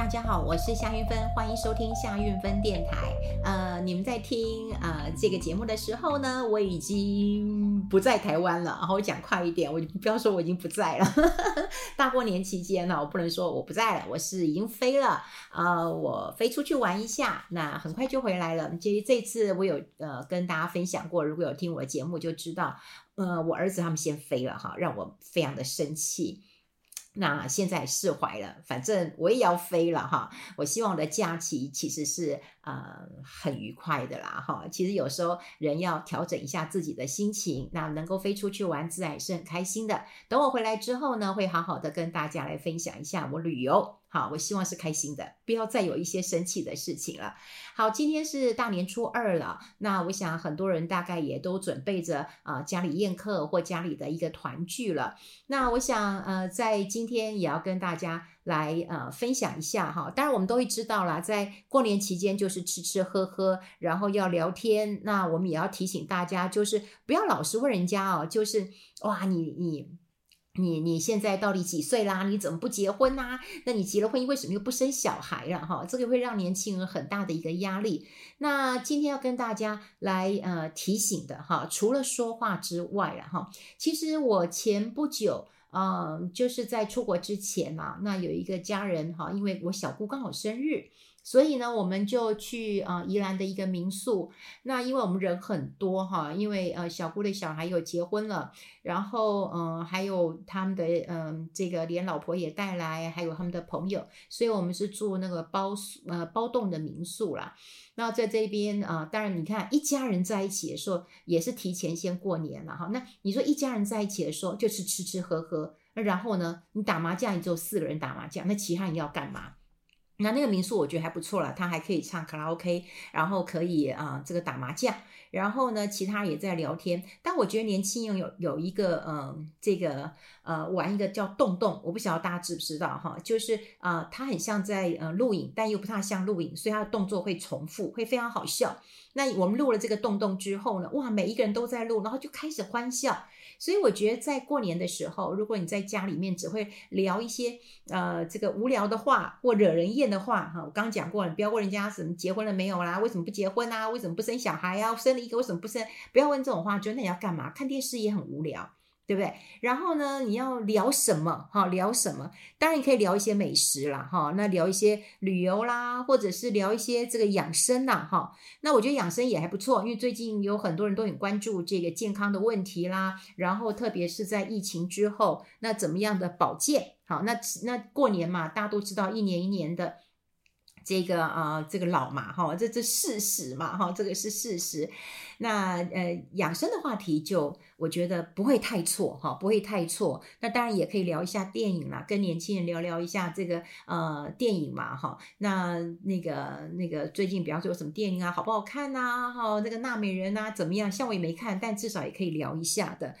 大家好，我是夏韵芬，欢迎收听夏韵芬电台。呃，你们在听呃这个节目的时候呢，我已经不在台湾了。然后我讲快一点，我不要说我已经不在了。大过年期间呢，我不能说我不在了，我是已经飞了。呃，我飞出去玩一下，那很快就回来了。其实这次我有呃跟大家分享过，如果有听我的节目就知道，呃，我儿子他们先飞了哈，让我非常的生气。那现在释怀了，反正我也要飞了哈。我希望我的假期其实是呃很愉快的啦哈。其实有时候人要调整一下自己的心情，那能够飞出去玩，自然也是很开心的。等我回来之后呢，会好好的跟大家来分享一下我旅游。好，我希望是开心的，不要再有一些生气的事情了。好，今天是大年初二了，那我想很多人大概也都准备着啊、家里宴客或家里的一个团聚了。那我想呃在今天也要跟大家来呃分享一下哈。当然我们都会知道啦，在过年期间就是吃吃喝喝，然后要聊天。那我们也要提醒大家，就是不要老是问人家哦，就是哇你你。你你现在到底几岁啦？你怎么不结婚呐？那你结了婚，为什么又不生小孩了？哈，这个会让年轻人很大的一个压力。那今天要跟大家来呃提醒的哈，除了说话之外了哈，其实我前不久嗯、就是在出国之前嘛，那有一个家人哈，因为我小姑刚好生日。所以呢，我们就去呃宜兰的一个民宿。那因为我们人很多哈，因为呃小姑的小孩有结婚了，然后嗯、还有他们的嗯、这个连老婆也带来，还有他们的朋友，所以我们是住那个包呃包栋的民宿啦。那在这边啊、当然你看一家人在一起的时候，也是提前先过年了哈。那你说一家人在一起的时候，就是吃吃喝喝，那然后呢，你打麻将，你只有四个人打麻将，那其他人要干嘛？那那个民宿我觉得还不错了，它还可以唱卡拉 OK，然后可以啊、呃、这个打麻将，然后呢其他也在聊天。但我觉得年轻人有有一个嗯、呃、这个呃玩一个叫洞洞，我不晓得大家知不知道哈，就是啊、呃、它很像在呃录影，但又不太像录影，所以它的动作会重复，会非常好笑。那我们录了这个洞洞之后呢，哇每一个人都在录，然后就开始欢笑。所以我觉得在过年的时候，如果你在家里面只会聊一些呃这个无聊的话或惹人厌的话哈，我刚讲过了，不要问人家什么结婚了没有啦，为什么不结婚啊？为什么不生小孩啊？生了一个为什么不生？不要问这种话，觉得那你要干嘛？看电视也很无聊。对不对？然后呢，你要聊什么？哈，聊什么？当然你可以聊一些美食啦，哈，那聊一些旅游啦，或者是聊一些这个养生啦，哈。那我觉得养生也还不错，因为最近有很多人都很关注这个健康的问题啦。然后特别是在疫情之后，那怎么样的保健？好，那那过年嘛，大家都知道一年一年的。这个啊、呃，这个老嘛，哈，这这事实嘛，哈，这个是事实。那呃，养生的话题就我觉得不会太错，哈，不会太错。那当然也可以聊一下电影啦，跟年轻人聊聊一下这个呃电影嘛，哈。那那个那个最近比方说有什么电影啊，好不好看呐？哈，那个纳美人啊怎么样？像我也没看，但至少也可以聊一下的。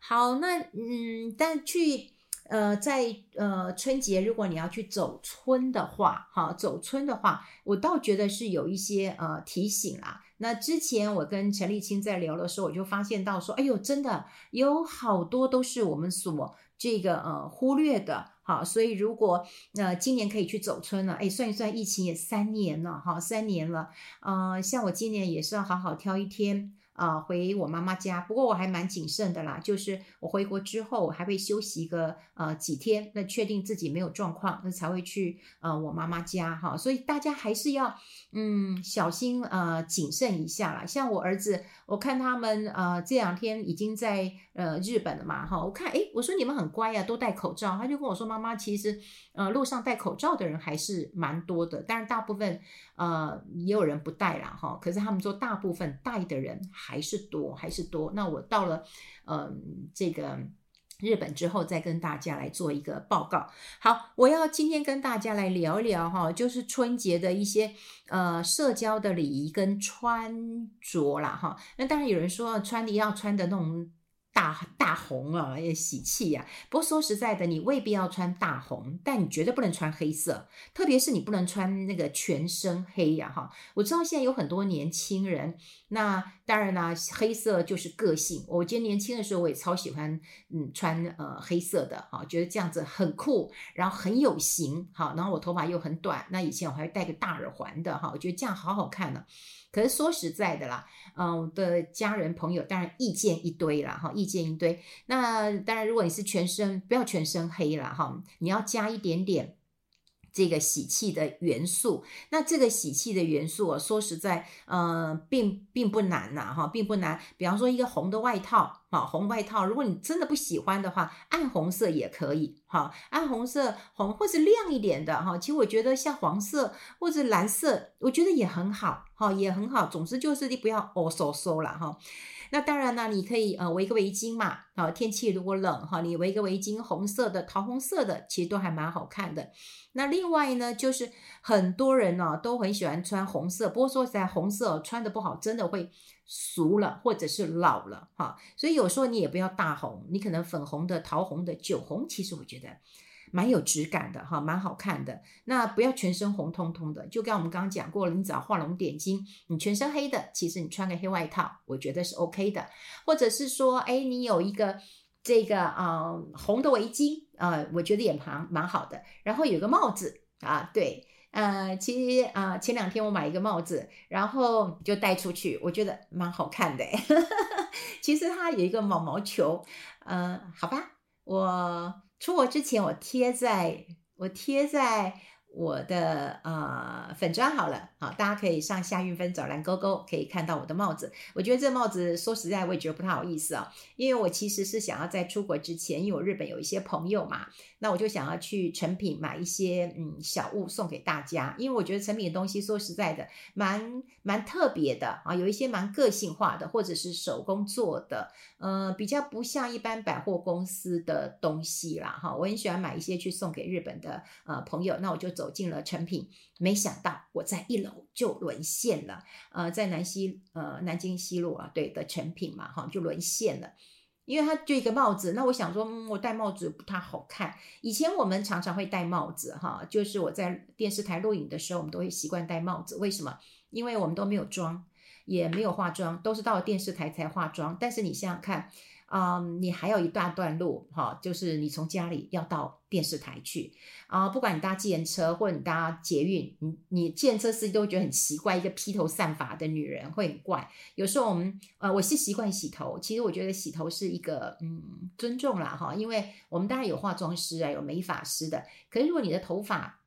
好，那嗯，但去。呃，在呃春节，如果你要去走春的话，哈，走春的话，我倒觉得是有一些呃提醒啦。那之前我跟陈立青在聊的时候，我就发现到说，哎呦，真的有好多都是我们所这个呃忽略的，好，所以如果那今年可以去走春了，哎，算一算疫情也三年了，哈，三年了，呃，像我今年也是要好好挑一天。啊、回我妈妈家，不过我还蛮谨慎的啦，就是我回国之后，我还会休息一个呃几天，那确定自己没有状况，那才会去呃我妈妈家哈，所以大家还是要嗯小心呃谨慎一下啦。像我儿子，我看他们呃这两天已经在呃日本的嘛哈，我看诶，我说你们很乖呀，都戴口罩，他就跟我说妈妈，其实呃路上戴口罩的人还是蛮多的，但是大部分呃也有人不戴啦哈，可是他们说大部分戴的人。还是多，还是多。那我到了，嗯、呃，这个日本之后，再跟大家来做一个报告。好，我要今天跟大家来聊一聊哈，就是春节的一些呃社交的礼仪跟穿着啦哈。那当然有人说穿的要穿的那种大大红啊，也喜气啊。不过说实在的，你未必要穿大红，但你绝对不能穿黑色，特别是你不能穿那个全身黑呀，哈。我知道现在有很多年轻人，那当然啦，黑色就是个性。我今年年轻的时候，我也超喜欢，嗯，穿呃黑色的，哈，觉得这样子很酷，然后很有型，哈，然后我头发又很短，那以前我还会戴个大耳环的，哈，我觉得这样好好看呢。可是说实在的啦，嗯，我的家人朋友当然意见一堆啦，哈，意见一堆。那当然，如果你是全身，不要全身黑啦，哈，你要加一点点。这个喜气的元素，那这个喜气的元素啊，说实在，呃，并并不难呐，哈，并不难。比方说一个红的外套，哈，红外套，如果你真的不喜欢的话，暗红色也可以，哈，暗红色红或是亮一点的，哈，其实我觉得像黄色或者蓝色，我觉得也很好，哈，也很好。总之就是你不要哦嗖嗖了，哈。那当然呢，你可以呃围个围巾嘛，啊，天气如果冷哈，你围个围巾，红色的、桃红色的，其实都还蛮好看的。那另外呢，就是很多人呢都很喜欢穿红色，不过说实在，红色穿得不好，真的会俗了或者是老了哈。所以有时候你也不要大红，你可能粉红的、桃红的、酒红，其实我觉得。蛮有质感的哈，蛮好看的。那不要全身红彤彤的，就跟我们刚刚讲过了，你只要画龙点睛，你全身黑的，其实你穿个黑外套，我觉得是 OK 的。或者是说，哎，你有一个这个啊、红的围巾啊、我觉得也蛮蛮好的。然后有个帽子啊，对，呃，其实啊、前两天我买一个帽子，然后就戴出去，我觉得蛮好看的。其实它有一个毛毛球，嗯、呃，好吧，我。出国之前我，贴在我贴在我的呃粉砖好了，好，大家可以上夏韵芬找蓝勾勾，可以看到我的帽子。我觉得这帽子说实在，我也觉得不太好意思啊、哦，因为我其实是想要在出国之前，因为我日本有一些朋友嘛。那我就想要去诚品买一些嗯小物送给大家，因为我觉得诚品的东西说实在的蛮蛮特别的啊，有一些蛮个性化的，或者是手工做的，呃，比较不像一般百货公司的东西啦哈。我很喜欢买一些去送给日本的呃朋友，那我就走走进了成品，没想到我在一楼就沦陷了，呃，在南西呃南京西路啊，对的成品嘛哈，就沦陷了。因为它就一个帽子，那我想说，嗯，我戴帽子不太好看。以前我们常常会戴帽子，哈，就是我在电视台录影的时候，我们都会习惯戴帽子。为什么？因为我们都没有妆，也没有化妆，都是到了电视台才化妆。但是你想想看。嗯，你还有一大段路哈，就是你从家里要到电视台去啊，不管你搭计程车或者你搭捷运，你你计程车司机都会觉得很奇怪，一个披头散发的女人会很怪。有时候我们呃，我是习惯洗头，其实我觉得洗头是一个嗯尊重啦哈，因为我们当然有化妆师啊，有美发师的，可是如果你的头发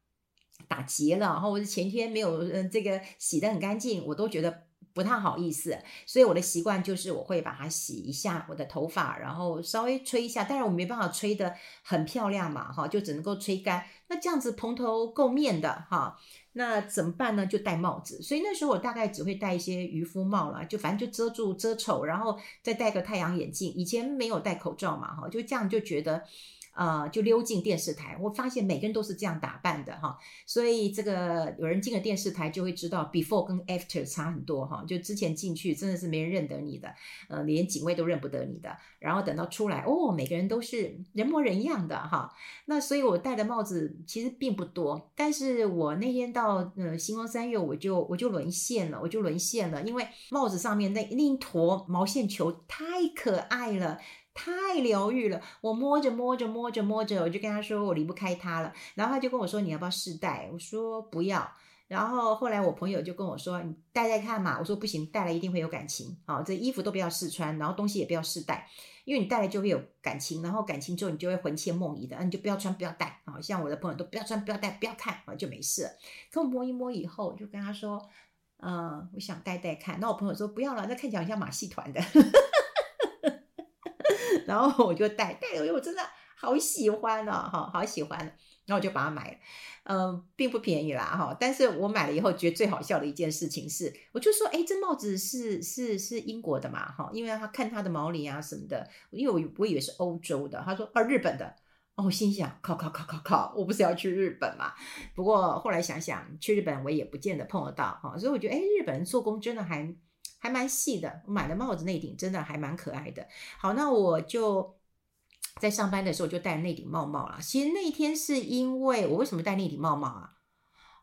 打结了，然后或者前天没有嗯这个洗得很干净，我都觉得。不太好意思，所以我的习惯就是我会把它洗一下我的头发，然后稍微吹一下。当然我没办法吹得很漂亮嘛，哈，就只能够吹干。那这样子蓬头垢面的哈，那怎么办呢？就戴帽子。所以那时候我大概只会戴一些渔夫帽啦，就反正就遮住遮丑，然后再戴个太阳眼镜。以前没有戴口罩嘛，哈，就这样就觉得。呃，就溜进电视台，我发现每个人都是这样打扮的哈，所以这个有人进了电视台就会知道 before 跟 after 差很多哈，就之前进去真的是没人认得你的，呃，连警卫都认不得你的，然后等到出来哦，每个人都是人模人样的哈，那所以我戴的帽子其实并不多，但是我那天到呃星光三月我就我就沦陷了，我就沦陷了，因为帽子上面那那一坨毛线球太可爱了。太疗愈了，我摸着摸着摸着摸着，我就跟他说我离不开他了。然后他就跟我说，你要不要试戴？我说不要。然后后来我朋友就跟我说，你戴戴看嘛。我说不行，戴了一定会有感情。好，这衣服都不要试穿，然后东西也不要试戴，因为你戴了就会有感情，然后感情之后你就会魂牵梦萦的。你就不要穿，不要戴。好像我的朋友都不要穿，不要戴，不要看，啊，就没事。可我摸一摸以后，就跟他说，嗯，我想戴戴看。那我朋友说不要了，那看起来像马戏团的。然后我就戴戴了，我真的好喜欢哦，哈，好喜欢。然后我就把它买了，嗯，并不便宜啦，哈。但是我买了以后，觉得最好笑的一件事情是，我就说，哎，这帽子是是是英国的嘛，哈，因为他看他的毛领啊什么的，因为我我以为是欧洲的，他说啊日本的，哦，我心想，靠靠靠靠靠，我不是要去日本嘛？不过后来想想，去日本我也不见得碰得到，哈，所以我觉得，哎，日本人做工真的还。还蛮细的。我买的帽子那顶真的还蛮可爱的。好，那我就在上班的时候就戴那顶帽帽了。其实那天是因为我为什么戴那顶帽帽啊？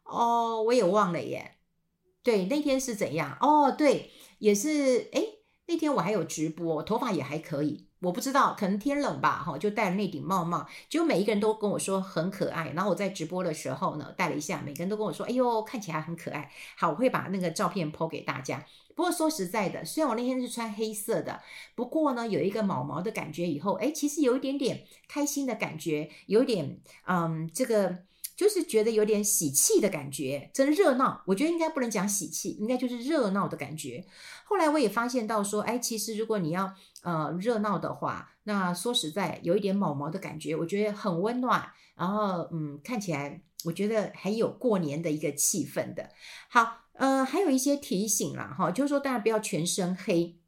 哦，我也忘了耶。对，那天是怎样？哦，对，也是。诶，那天我还有直播，头发也还可以。我不知道，可能天冷吧，哈，就戴了那顶帽帽，结果每一个人都跟我说很可爱。然后我在直播的时候呢，戴了一下，每个人都跟我说：“哎呦，看起来很可爱。”好，我会把那个照片抛给大家。不过说实在的，虽然我那天是穿黑色的，不过呢，有一个毛毛的感觉。以后，哎，其实有一点点开心的感觉，有一点，嗯，这个。就是觉得有点喜气的感觉，真热闹。我觉得应该不能讲喜气，应该就是热闹的感觉。后来我也发现到说，哎，其实如果你要呃热闹的话，那说实在有一点毛毛的感觉，我觉得很温暖。然后嗯，看起来我觉得还有过年的一个气氛的。好，呃，还有一些提醒啦，哈，就是说大家不要全身黑。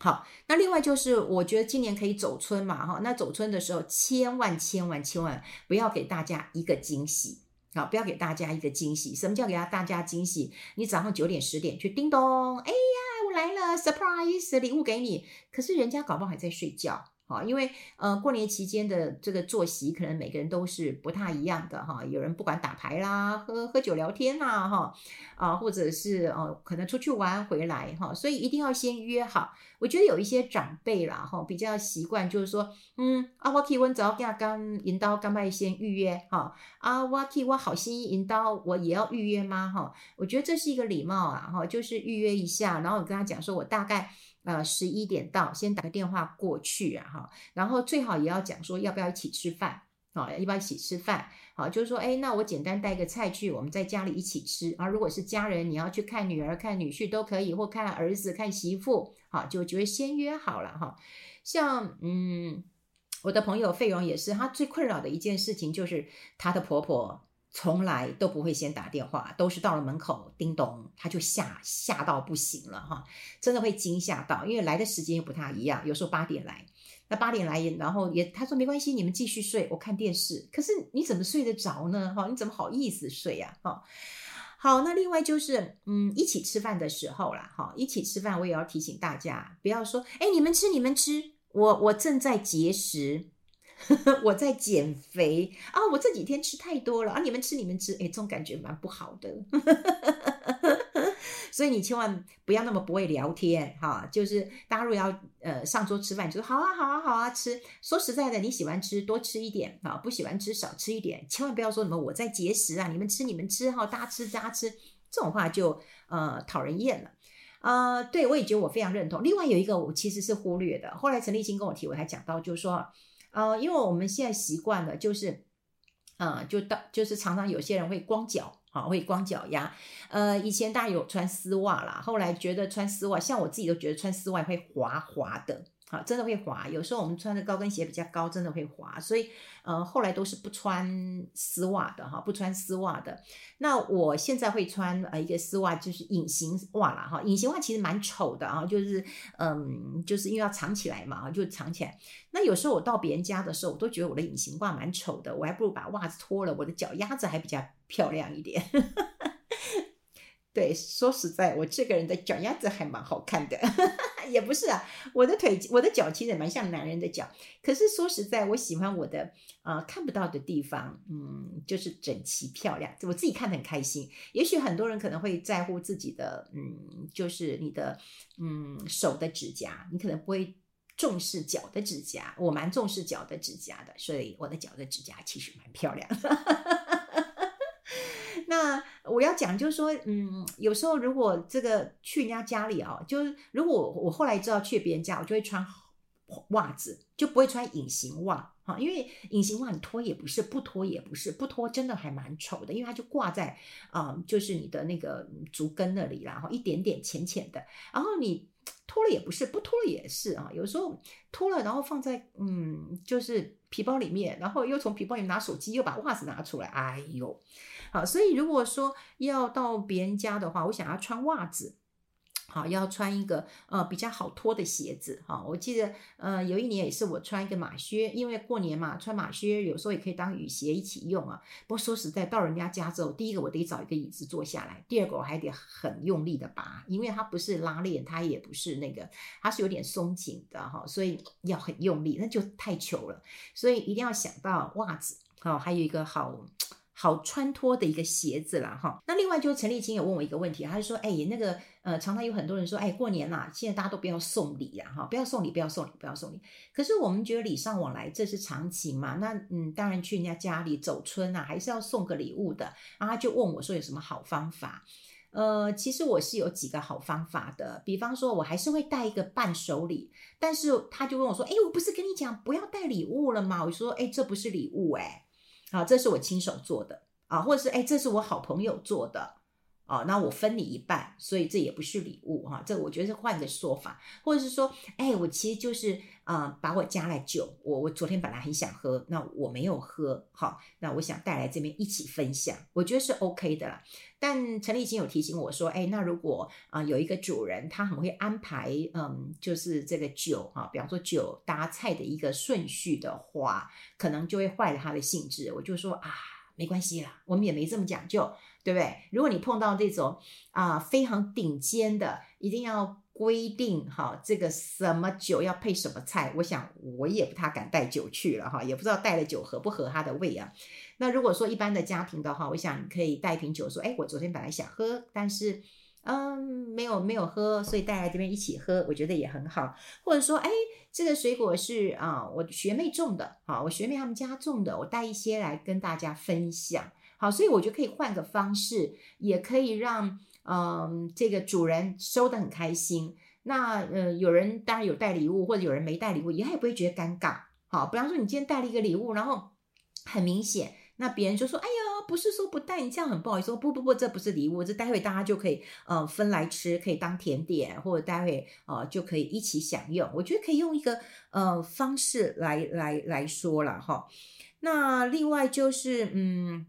好，那另外就是，我觉得今年可以走春嘛，哈，那走春的时候，千万千万千万不要给大家一个惊喜，好，不要给大家一个惊喜。什么叫给大家惊喜？你早上九点十点去叮咚，哎呀，我来了，surprise，礼物给你，可是人家搞不好还在睡觉。啊，因为呃，过年期间的这个作息可能每个人都是不太一样的哈。有人不管打牌啦、喝喝酒聊天啦，哈啊，或者是呃，可能出去玩回来哈，所以一定要先约好。我觉得有一些长辈啦哈，比较习惯就是说，嗯啊，我可以问早要刚引导刚麦先预约哈啊，我可以我好心意引导我也要预约吗哈？我觉得这是一个礼貌啊哈，就是预约一下，然后我跟他讲说我大概。呃，十一点到，先打个电话过去啊，哈，然后最好也要讲说要不要一起吃饭，啊，要不要一起吃饭，好，就是说，哎，那我简单带个菜去，我们在家里一起吃啊。如果是家人，你要去看女儿、看女婿都可以，或看儿子、看媳妇，好，就就会先约好了哈。像嗯，我的朋友费荣也是，她最困扰的一件事情就是她的婆婆。从来都不会先打电话，都是到了门口叮咚，他就吓吓到不行了哈，真的会惊吓到，因为来的时间又不太一样，有时候八点来，那八点来，然后也他说没关系，你们继续睡，我看电视。可是你怎么睡得着呢？哈，你怎么好意思睡呀？哈，好，那另外就是嗯，一起吃饭的时候啦，哈，一起吃饭我也要提醒大家，不要说哎，你们吃你们吃，我我正在节食。我在减肥啊！我这几天吃太多了啊！你们吃你们吃，哎，这种感觉蛮不好的。所以你千万不要那么不会聊天哈！就是大家如果要呃上桌吃饭，就说好啊好啊好啊吃。说实在的，你喜欢吃多吃一点啊，不喜欢吃少吃一点。千万不要说什么我在节食啊，你们吃你们吃哈，大家吃大家吃，这种话就呃讨人厌了。呃，对我也觉得我非常认同。另外有一个我其实是忽略的，后来陈立新跟我提，我还讲到就是说。呃，因为我们现在习惯了，就是，呃，就到就是常常有些人会光脚，啊，会光脚丫。呃，以前大家有穿丝袜啦，后来觉得穿丝袜，像我自己都觉得穿丝袜会滑滑的。好，真的会滑。有时候我们穿的高跟鞋比较高，真的会滑。所以，呃，后来都是不穿丝袜的哈，不穿丝袜的。那我现在会穿呃一个丝袜，就是隐形袜啦哈。隐形袜其实蛮丑的啊，就是嗯，就是因为要藏起来嘛，就藏起来。那有时候我到别人家的时候，我都觉得我的隐形袜蛮丑的，我还不如把袜子脱了，我的脚丫子还比较漂亮一点。对，说实在，我这个人的脚丫子还蛮好看的，也不是啊，我的腿、我的脚其实也蛮像男人的脚。可是说实在，我喜欢我的呃看不到的地方，嗯，就是整齐漂亮，我自己看得很开心。也许很多人可能会在乎自己的，嗯，就是你的嗯手的指甲，你可能不会重视脚的指甲，我蛮重视脚的指甲的，所以我的脚的指甲其实蛮漂亮的。那我要讲就是说，嗯，有时候如果这个去人家家里啊，就是如果我后来知道去别人家，我就会穿袜子，就不会穿隐形袜哈，因为隐形袜你脱也不是，不脱也不是，不脱真的还蛮丑的，因为它就挂在啊、就是你的那个足跟那里，然后一点点浅浅的，然后你脱了也不是，不脱了也是啊，有时候脱了然后放在嗯，就是皮包里面，然后又从皮包里拿手机，又把袜子拿出来，哎呦。好，所以如果说要到别人家的话，我想要穿袜子，好，要穿一个呃比较好脱的鞋子哈。我记得呃有一年也是我穿一个马靴，因为过年嘛，穿马靴有时候也可以当雨鞋一起用啊。不过说实在，到人家家之后，第一个我得找一个椅子坐下来，第二个我还得很用力的拔，因为它不是拉链，它也不是那个，它是有点松紧的哈，所以要很用力，那就太糗了。所以一定要想到袜子好，还有一个好。好穿脱的一个鞋子啦，哈。那另外就陈丽青有问我一个问题，他就说，哎，那个呃，常常有很多人说，哎，过年啦，现在大家都不要送礼呀，哈，不要送礼，不要送礼，不要送礼。可是我们觉得礼尚往来，这是常情嘛。那嗯，当然去人家家里走春啊，还是要送个礼物的。然后他就问我说，有什么好方法？呃，其实我是有几个好方法的。比方说，我还是会带一个伴手礼，但是他就问我说，哎，我不是跟你讲不要带礼物了吗？我说，哎，这不是礼物，哎。啊，这是我亲手做的啊，或者是哎，这是我好朋友做的啊，那我分你一半，所以这也不是礼物哈，这我觉得是换个说法，或者是说，哎，我其实就是啊，把我家来酒，我我昨天本来很想喝，那我没有喝，好，那我想带来这边一起分享，我觉得是 OK 的啦。但陈立新有提醒我说，哎，那如果啊有一个主人他很会安排，嗯，就是这个酒哈，比方说酒搭菜的一个顺序的话，可能就会坏了他的兴致。我就说啊，没关系啦，我们也没这么讲究，对不对？如果你碰到这种啊非常顶尖的，一定要规定哈，这个什么酒要配什么菜，我想我也不太敢带酒去了哈，也不知道带了酒合不合他的胃啊。那如果说一般的家庭的话，我想你可以带一瓶酒，说，哎，我昨天本来想喝，但是，嗯，没有没有喝，所以带来这边一起喝，我觉得也很好。或者说，哎，这个水果是啊，我学妹种的，好，我学妹他们家种的，我带一些来跟大家分享。好，所以我觉得可以换个方式，也可以让嗯这个主人收得很开心。那呃，有人当然有带礼物，或者有人没带礼物，也他也不会觉得尴尬。好，比方说你今天带了一个礼物，然后很明显。那别人就说：“哎呀，不是说不带你，这样很不好意思。”说：“不不不，这不是礼物，这待会大家就可以呃分来吃，可以当甜点，或者待会呃就可以一起享用。我觉得可以用一个呃方式来来来说了哈。那另外就是嗯，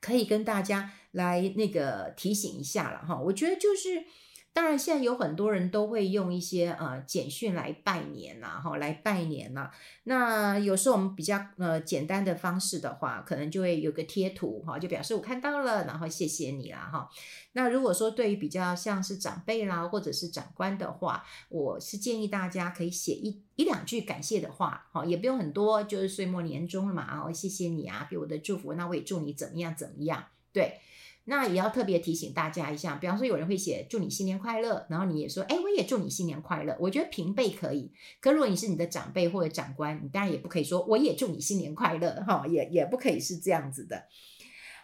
可以跟大家来那个提醒一下了哈。我觉得就是。当然，现在有很多人都会用一些呃简讯来拜年呐，哈，来拜年呐。那有时候我们比较呃简单的方式的话，可能就会有个贴图哈，就表示我看到了，然后谢谢你啦哈。那如果说对于比较像是长辈啦，或者是长官的话，我是建议大家可以写一一两句感谢的话，哈，也不用很多，就是岁末年终了嘛，然后，谢谢你啊，给我的祝福，那我也祝你怎么样怎么样，对。那也要特别提醒大家一下，比方说有人会写祝你新年快乐，然后你也说，哎，我也祝你新年快乐。我觉得平辈可以，可如果你是你的长辈或者长官，你当然也不可以说我也祝你新年快乐，哈，也也不可以是这样子的。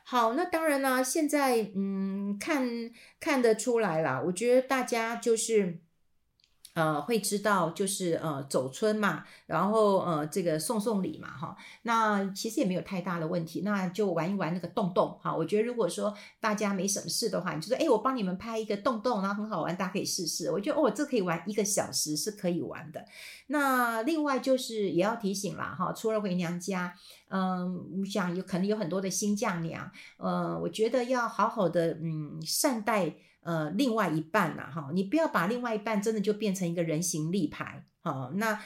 好，那当然啦，现在嗯，看看得出来啦，我觉得大家就是。呃，会知道就是呃走春嘛，然后呃这个送送礼嘛哈，那其实也没有太大的问题，那就玩一玩那个洞洞哈。我觉得如果说大家没什么事的话，你就说哎，我帮你们拍一个洞洞，然后很好玩，大家可以试试。我觉得哦，这可以玩一个小时是可以玩的。那另外就是也要提醒啦哈，除了回娘家，嗯，我想有可能有很多的新嫁娘，呃，我觉得要好好的嗯善待。呃，另外一半呐，哈，你不要把另外一半真的就变成一个人形立牌，哈，那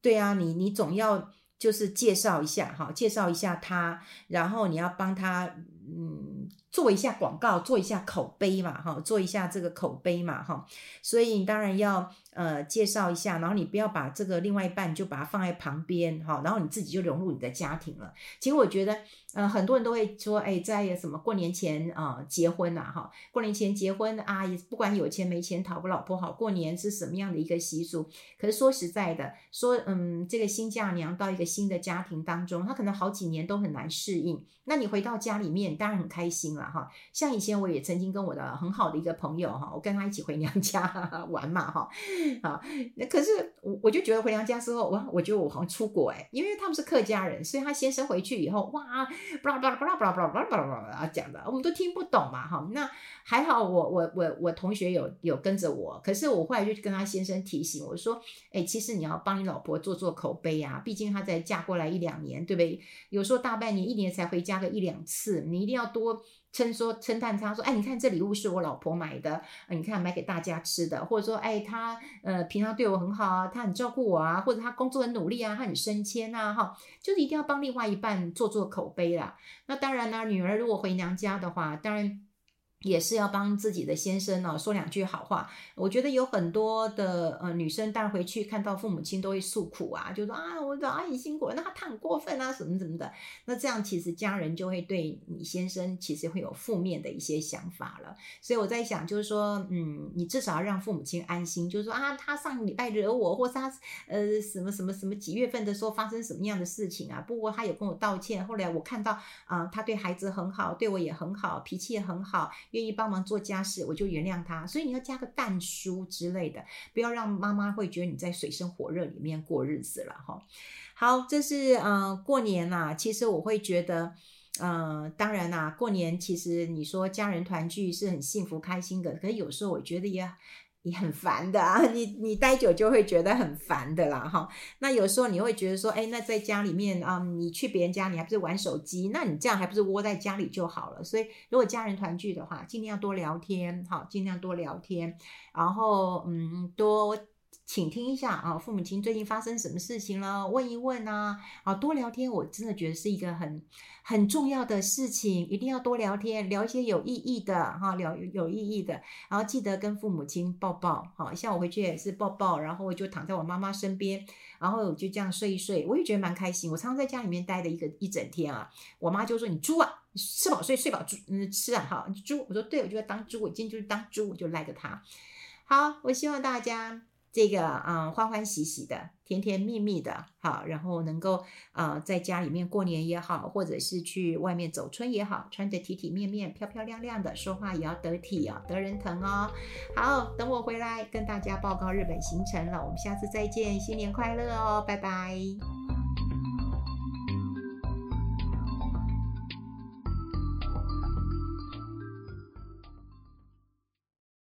对啊，你你总要就是介绍一下，哈，介绍一下他，然后你要帮他，嗯，做一下广告，做一下口碑嘛，哈，做一下这个口碑嘛，哈，所以你当然要。呃，介绍一下，然后你不要把这个另外一半就把它放在旁边，哈，然后你自己就融入你的家庭了。其实我觉得，呃，很多人都会说，哎，在什么过年前啊、呃、结婚呐，哈，过年前结婚啊，也不管有钱没钱，讨个老婆好，过年是什么样的一个习俗？可是说实在的，说，嗯，这个新嫁娘到一个新的家庭当中，她可能好几年都很难适应。那你回到家里面，当然很开心了，哈。像以前我也曾经跟我的很好的一个朋友，哈，我跟他一起回娘家 玩嘛，哈。啊，那可是我我就觉得回娘家之后，哇，我觉得我好像出国哎，因为他们是客家人，所以他先生回去以后，哇，巴拉巴拉巴拉巴拉巴拉巴拉巴拉巴拉讲的，我们都听不懂嘛，哈，那还好我我我我同学有有跟着我，可是我后来就跟他先生提醒我说，哎，其实你要帮你老婆做做口碑啊，毕竟她才嫁过来一两年，对不对？有时候大半年、一年才回家个一两次，你一定要多。称说称赞他说，哎，你看这礼物是我老婆买的，你看买给大家吃的，或者说，哎，他呃平常对我很好啊，他很照顾我啊，或者他工作很努力啊，他很升迁啊，哈，就是一定要帮另外一半做做口碑啦。那当然呢，女儿如果回娘家的话，当然。也是要帮自己的先生哦说两句好话。我觉得有很多的呃女生，带回去看到父母亲都会诉苦啊，就说啊，我的阿姨辛苦，那他很过分啊，什么什么的。那这样其实家人就会对你先生其实会有负面的一些想法了。所以我在想，就是说，嗯，你至少要让父母亲安心，就是说啊，他上礼拜惹我，或是他呃什么什么什么几月份的时候发生什么样的事情啊？不过他有跟我道歉，后来我看到啊、他对孩子很好，对我也很好，脾气也很好。愿意帮忙做家事，我就原谅他。所以你要加个蛋叔之类的，不要让妈妈会觉得你在水深火热里面过日子了哈。好，这是呃过年啦。其实我会觉得，呃，当然啦，过年其实你说家人团聚是很幸福开心的，可是有时候我觉得也。你很烦的啊，你你待久就会觉得很烦的啦哈。那有时候你会觉得说，哎，那在家里面啊，你去别人家，你还不是玩手机？那你这样还不是窝在家里就好了？所以如果家人团聚的话，尽量多聊天，好，尽量多聊天，然后嗯，多。倾听一下啊，父母亲最近发生什么事情了？问一问啊，啊，多聊天，我真的觉得是一个很很重要的事情，一定要多聊天，聊一些有意义的哈，聊有意义的，然后记得跟父母亲抱抱，好像我回去也是抱抱，然后我就躺在我妈妈身边，然后就这样睡一睡，我也觉得蛮开心。我常常在家里面待的一个一整天啊，我妈就说：“你猪啊，吃饱睡，睡饱猪，嗯，吃啊，好，猪。”我说：“对，我就要当猪，我今天就是当猪，我就赖着他。”好，我希望大家。这个啊，欢欢喜喜的，甜甜蜜蜜的，好，然后能够啊，在家里面过年也好，或者是去外面走春也好，穿得体体面面、漂漂亮亮的，说话也要得体啊，得人疼哦。好，等我回来跟大家报告日本行程了，我们下次再见，新年快乐哦，拜拜。